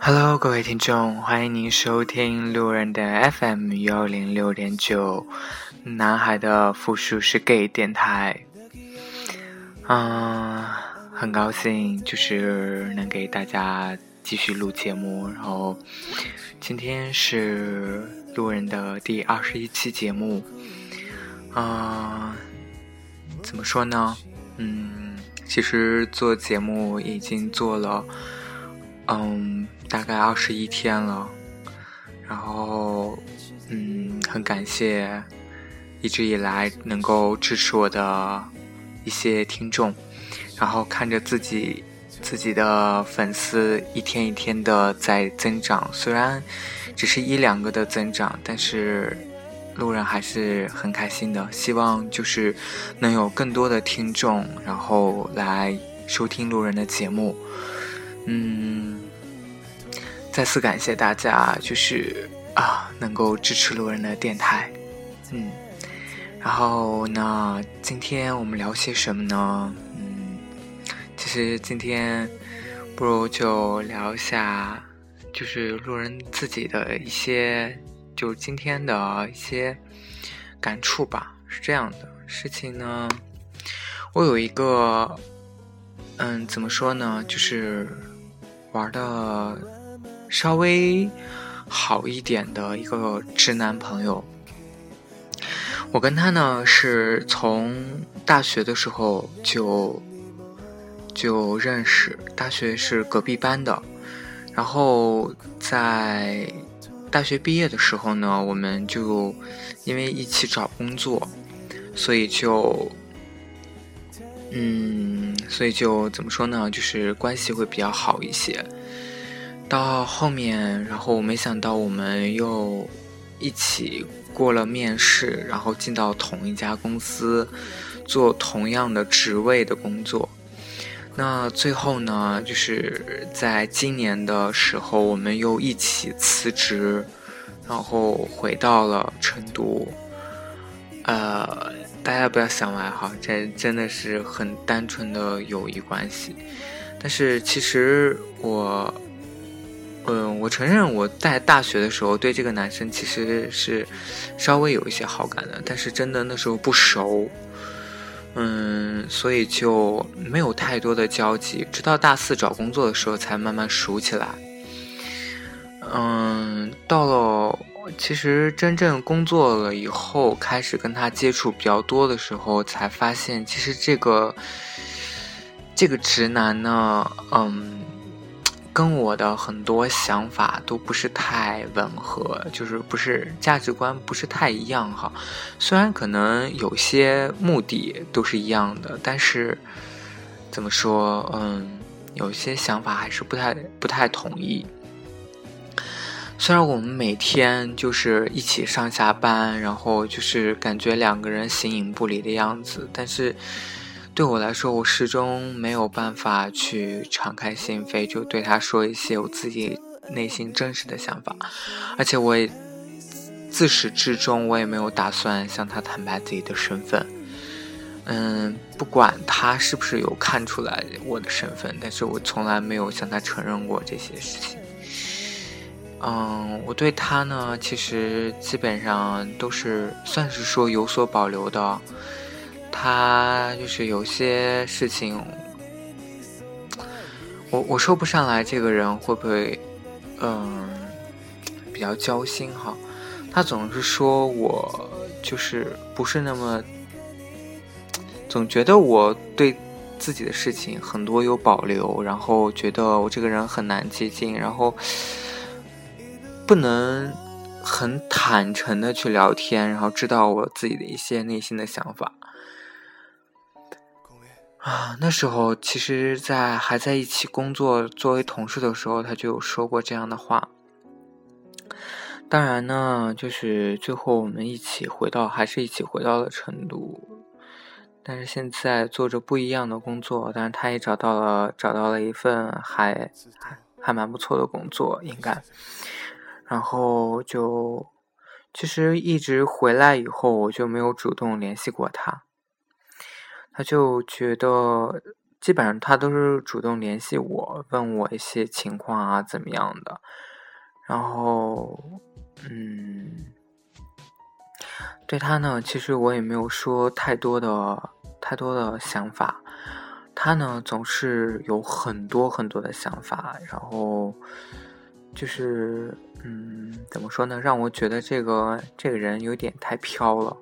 Hello，各位听众，欢迎您收听路人的 FM 幺零六点九，男孩的复数是 gay 电台。嗯，很高兴就是能给大家继续录节目，然后今天是路人的第二十一期节目。啊，怎么说呢？嗯，其实做节目已经做了，嗯。大概二十一天了，然后，嗯，很感谢一直以来能够支持我的一些听众，然后看着自己自己的粉丝一天一天的在增长，虽然只是一两个的增长，但是路人还是很开心的。希望就是能有更多的听众，然后来收听路人的节目，嗯。再次感谢大家，就是啊，能够支持路人的电台，嗯，然后那，今天我们聊些什么呢？嗯，其实今天不如就聊一下，就是路人自己的一些，就是今天的一些感触吧。是这样的事情呢，我有一个，嗯，怎么说呢，就是玩的。稍微好一点的一个直男朋友，我跟他呢是从大学的时候就就认识，大学是隔壁班的，然后在大学毕业的时候呢，我们就因为一起找工作，所以就嗯，所以就怎么说呢，就是关系会比较好一些。到后面，然后没想到我们又一起过了面试，然后进到同一家公司做同样的职位的工作。那最后呢，就是在今年的时候，我们又一起辞职，然后回到了成都。呃，大家不要想歪哈，这真的是很单纯的友谊关系。但是其实我。嗯，我承认我在大学的时候对这个男生其实是稍微有一些好感的，但是真的那时候不熟，嗯，所以就没有太多的交集。直到大四找工作的时候才慢慢熟起来。嗯，到了其实真正工作了以后，开始跟他接触比较多的时候，才发现其实这个这个直男呢，嗯。跟我的很多想法都不是太吻合，就是不是价值观不是太一样哈。虽然可能有些目的都是一样的，但是怎么说，嗯，有些想法还是不太不太统一。虽然我们每天就是一起上下班，然后就是感觉两个人形影不离的样子，但是。对我来说，我始终没有办法去敞开心扉，就对他说一些我自己内心真实的想法，而且我也自始至终我也没有打算向他坦白自己的身份。嗯，不管他是不是有看出来我的身份，但是我从来没有向他承认过这些事情。嗯，我对他呢，其实基本上都是算是说有所保留的。他就是有些事情，我我说不上来，这个人会不会，嗯，比较交心哈？他总是说我就是不是那么，总觉得我对自己的事情很多有保留，然后觉得我这个人很难接近，然后不能很坦诚的去聊天，然后知道我自己的一些内心的想法。啊，那时候其实，在还在一起工作作为同事的时候，他就有说过这样的话。当然呢，就是最后我们一起回到，还是一起回到了成都。但是现在做着不一样的工作，但是他也找到了找到了一份还还蛮不错的工作，应该。然后就其实一直回来以后，我就没有主动联系过他。他就觉得基本上他都是主动联系我，问我一些情况啊，怎么样的。然后，嗯，对他呢，其实我也没有说太多的、太多的想法。他呢，总是有很多很多的想法，然后就是，嗯，怎么说呢？让我觉得这个这个人有点太飘了。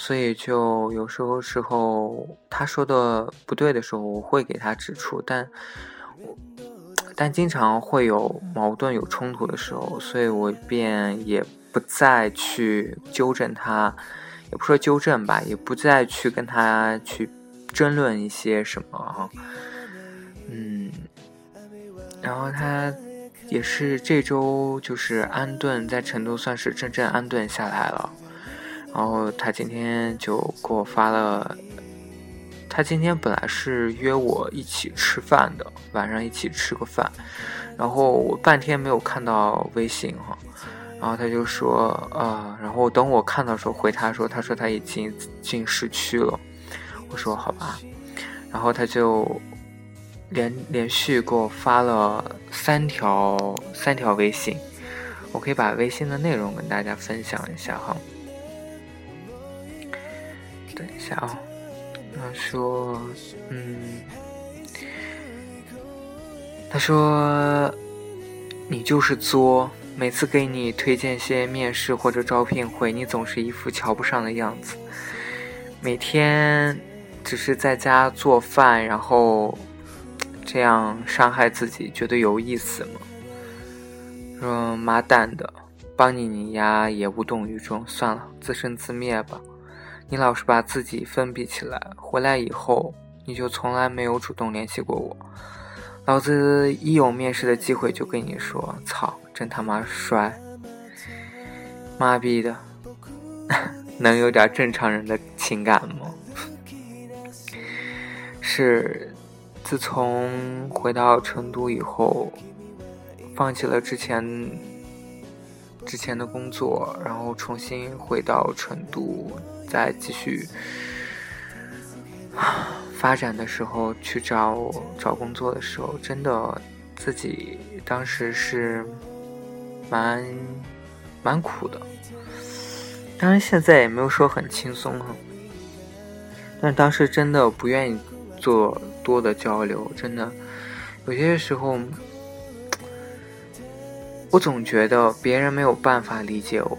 所以，就有时候时候他说的不对的时候，我会给他指出，但，但经常会有矛盾、有冲突的时候，所以我便也不再去纠正他，也不说纠正吧，也不再去跟他去争论一些什么，嗯，然后他也是这周就是安顿在成都，算是真正安顿下来了。然后他今天就给我发了，他今天本来是约我一起吃饭的，晚上一起吃个饭，然后我半天没有看到微信哈，然后他就说啊，然后等我看到时候回他说，他说他已经进市区了，我说好吧，然后他就连连续给我发了三条三条微信，我可以把微信的内容跟大家分享一下哈。等一下啊，他说，嗯，他说你就是作，每次给你推荐些面试或者招聘会，你总是一副瞧不上的样子，每天只是在家做饭，然后这样伤害自己，觉得有意思吗？说妈蛋的，帮你你丫也无动于衷，算了，自生自灭吧。你老是把自己封闭起来，回来以后你就从来没有主动联系过我。老子一有面试的机会就跟你说：“操，真他妈帅！”妈逼的，能有点正常人的情感吗？是，自从回到成都以后，放弃了之前之前的工作，然后重新回到成都。在继续发展的时候，去找找工作的时候，真的自己当时是蛮蛮苦的。当然现在也没有说很轻松哈，但当时真的不愿意做多的交流，真的有些时候，我总觉得别人没有办法理解我，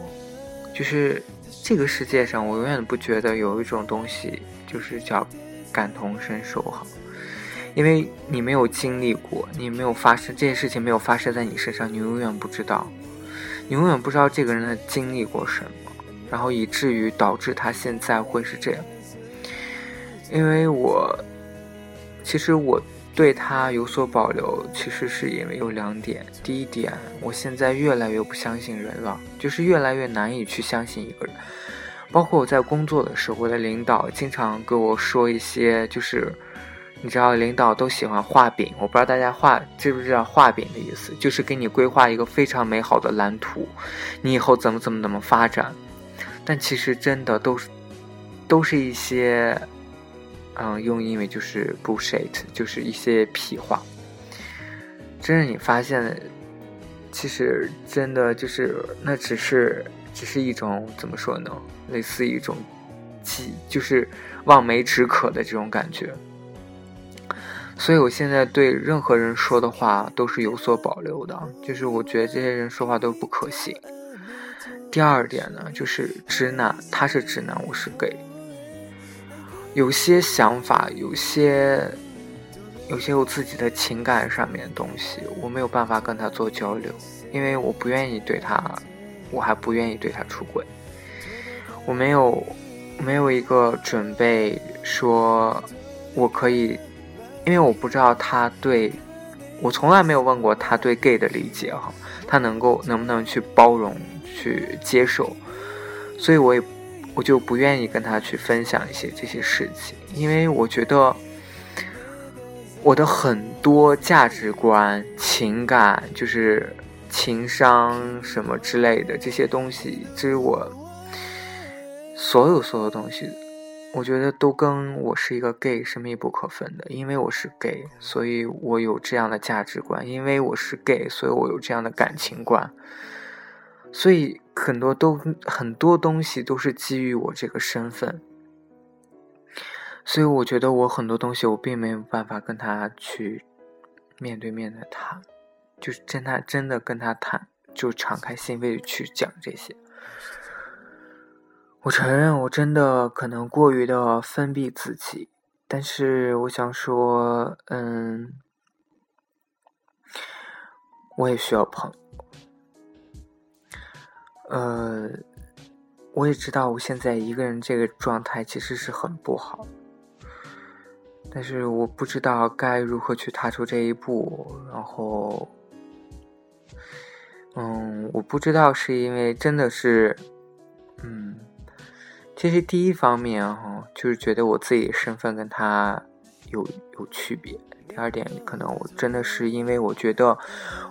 就是。这个世界上，我永远不觉得有一种东西就是叫感同身受哈，因为你没有经历过，你没有发生这件事情没有发生在你身上，你永远不知道，你永远不知道这个人他经历过什么，然后以至于导致他现在会是这样。因为我其实我。对他有所保留，其实是因为有两点。第一点，我现在越来越不相信人了，就是越来越难以去相信一个人。包括我在工作的时候，我的领导经常跟我说一些，就是你知道，领导都喜欢画饼。我不知道大家画知不知道画饼的意思，就是给你规划一个非常美好的蓝图，你以后怎么怎么怎么发展。但其实真的都是，都是一些。嗯，用英语就是 bullshit，就是一些屁话。真是你发现，其实真的就是那只是只是一种怎么说呢？类似一种，即就是望梅止渴的这种感觉。所以我现在对任何人说的话都是有所保留的，就是我觉得这些人说话都不可信。第二点呢，就是直男，他是直男，我是 gay。有些想法，有些，有些我自己的情感上面的东西，我没有办法跟他做交流，因为我不愿意对他，我还不愿意对他出轨，我没有，没有一个准备说，我可以，因为我不知道他对，我从来没有问过他对 gay 的理解哈，他能够能不能去包容去接受，所以我也。我就不愿意跟他去分享一些这些事情，因为我觉得我的很多价值观、情感，就是情商什么之类的这些东西，至于我所有所有东西，我觉得都跟我是一个 gay 是密不可分的。因为我是 gay，所以我有这样的价值观；因为我是 gay，所以我有这样的感情观。所以很多都很多东西都是基于我这个身份。所以我觉得我很多东西我并没有办法跟他去面对面的谈，就是真他真的跟他谈，就敞开心扉去讲这些。我承认我真的可能过于的封闭自己，但是我想说，嗯，我也需要朋友。呃，我也知道我现在一个人这个状态其实是很不好。但是我不知道该如何去踏出这一步，然后，嗯，我不知道是因为真的是，嗯，其实第一方面哈，就是觉得我自己身份跟他有有区别；第二点，可能我真的是因为我觉得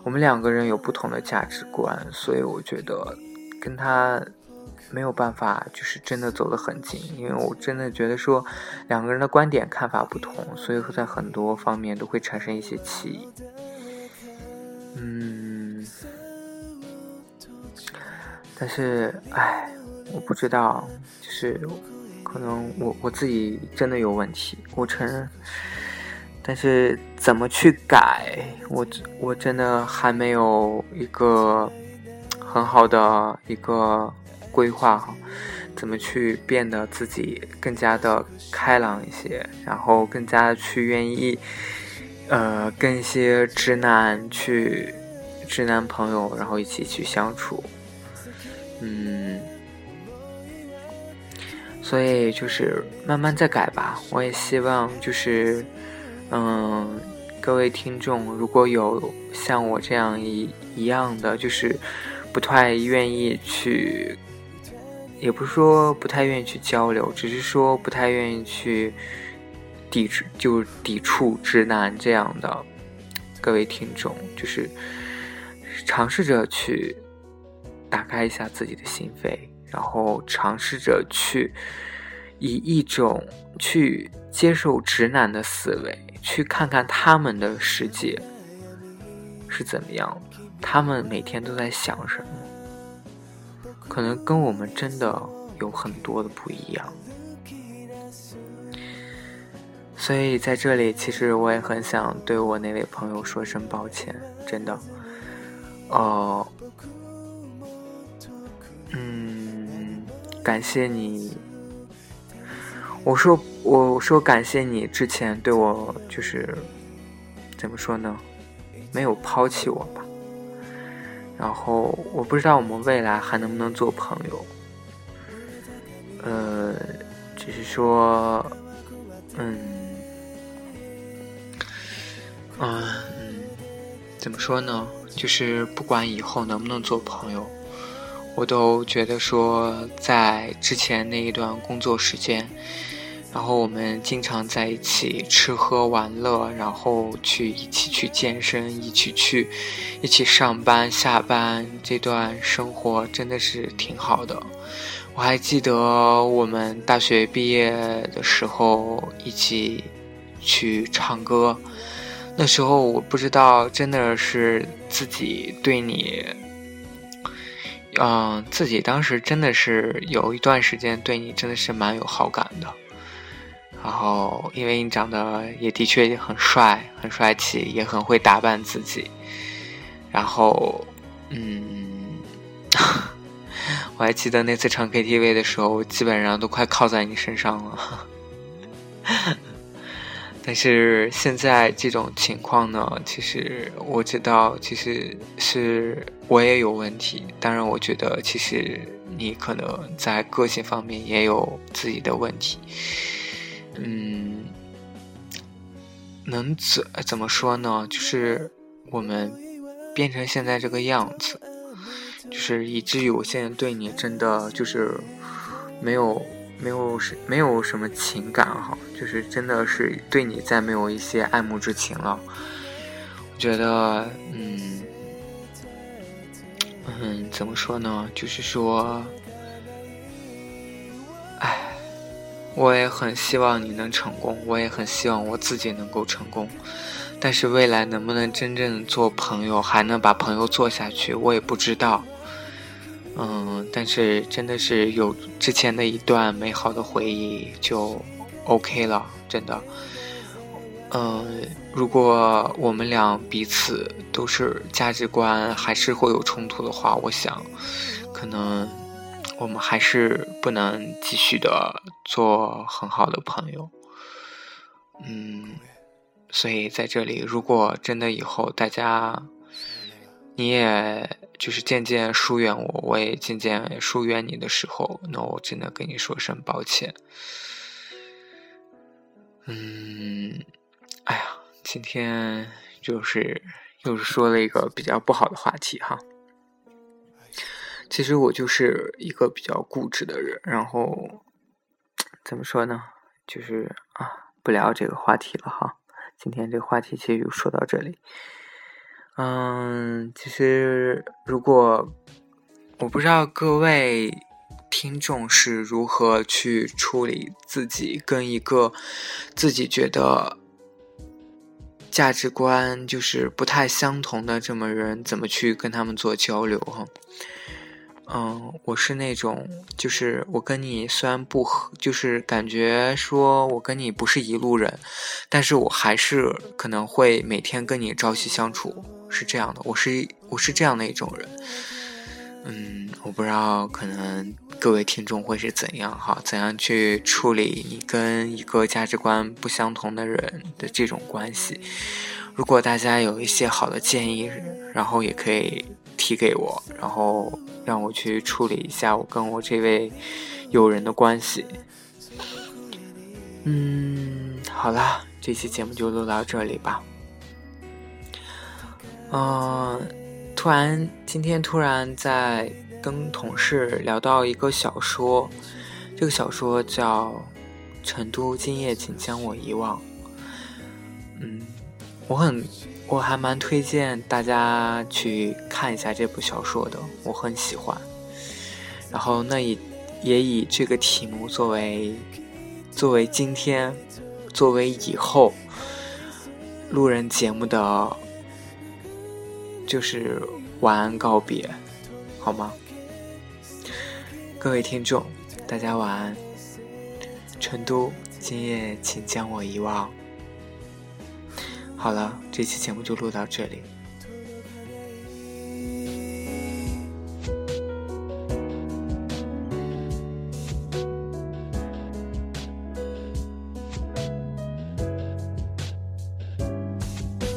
我们两个人有不同的价值观，所以我觉得跟他。没有办法，就是真的走得很近，因为我真的觉得说，两个人的观点看法不同，所以在很多方面都会产生一些歧义。嗯，但是，唉，我不知道，就是可能我我自己真的有问题，我承认。但是怎么去改，我我真的还没有一个很好的一个。规划哈，怎么去变得自己更加的开朗一些，然后更加去愿意，呃，跟一些直男去，直男朋友，然后一起去相处，嗯，所以就是慢慢再改吧。我也希望就是，嗯，各位听众如果有像我这样一一样的，就是不太愿意去。也不是说不太愿意去交流，只是说不太愿意去抵制，就抵触直男这样的各位听众，就是尝试着去打开一下自己的心扉，然后尝试着去以一种去接受直男的思维，去看看他们的世界是怎么样的，他们每天都在想什么。可能跟我们真的有很多的不一样，所以在这里，其实我也很想对我那位朋友说声抱歉，真的。哦，嗯，感谢你。我说，我说感谢你之前对我就是怎么说呢？没有抛弃我吧。然后我不知道我们未来还能不能做朋友，呃，只是说，嗯，嗯，怎么说呢？就是不管以后能不能做朋友，我都觉得说，在之前那一段工作时间。然后我们经常在一起吃喝玩乐，然后去一起去健身，一起去，一起上班下班，这段生活真的是挺好的。我还记得我们大学毕业的时候一起去唱歌，那时候我不知道真的是自己对你，嗯，自己当时真的是有一段时间对你真的是蛮有好感的。然后，因为你长得也的确很帅，很帅气，也很会打扮自己。然后，嗯，我还记得那次唱 KTV 的时候，基本上都快靠在你身上了。但是现在这种情况呢，其实我知道，其实是我也有问题。当然，我觉得其实你可能在个性方面也有自己的问题。嗯，能怎怎么说呢？就是我们变成现在这个样子，就是以至于我现在对你真的就是没有没有什没有什么情感哈，就是真的是对你再没有一些爱慕之情了。我觉得，嗯嗯，怎么说呢？就是说。我也很希望你能成功，我也很希望我自己能够成功。但是未来能不能真正做朋友，还能把朋友做下去，我也不知道。嗯，但是真的是有之前的一段美好的回忆就 OK 了，真的。嗯，如果我们俩彼此都是价值观还是会有冲突的话，我想，可能我们还是不能继续的做很好的朋友。嗯。所以在这里，如果真的以后大家，你也就是渐渐疏远我，我也渐渐疏远你的时候，那我真的跟你说声抱歉。嗯，哎呀，今天就是又是说了一个比较不好的话题哈。其实我就是一个比较固执的人，然后怎么说呢？就是啊，不聊这个话题了哈。今天这个话题其实就说到这里。嗯，其实如果我不知道各位听众是如何去处理自己跟一个自己觉得价值观就是不太相同的这么人，怎么去跟他们做交流哈。嗯，我是那种，就是我跟你虽然不合，就是感觉说我跟你不是一路人，但是我还是可能会每天跟你朝夕相处，是这样的。我是我是这样的一种人。嗯，我不知道可能各位听众会是怎样哈，怎样去处理你跟一个价值观不相同的人的这种关系。如果大家有一些好的建议，然后也可以提给我，然后。让我去处理一下我跟我这位友人的关系。嗯，好了，这期节目就录到这里吧。嗯，突然今天突然在跟同事聊到一个小说，这个小说叫《成都今夜，请将我遗忘》。嗯，我很。我还蛮推荐大家去看一下这部小说的，我很喜欢。然后那也也以这个题目作为作为今天作为以后路人节目的就是晚安告别，好吗？各位听众，大家晚安。成都，今夜请将我遗忘。好了，这期节目就录到这里。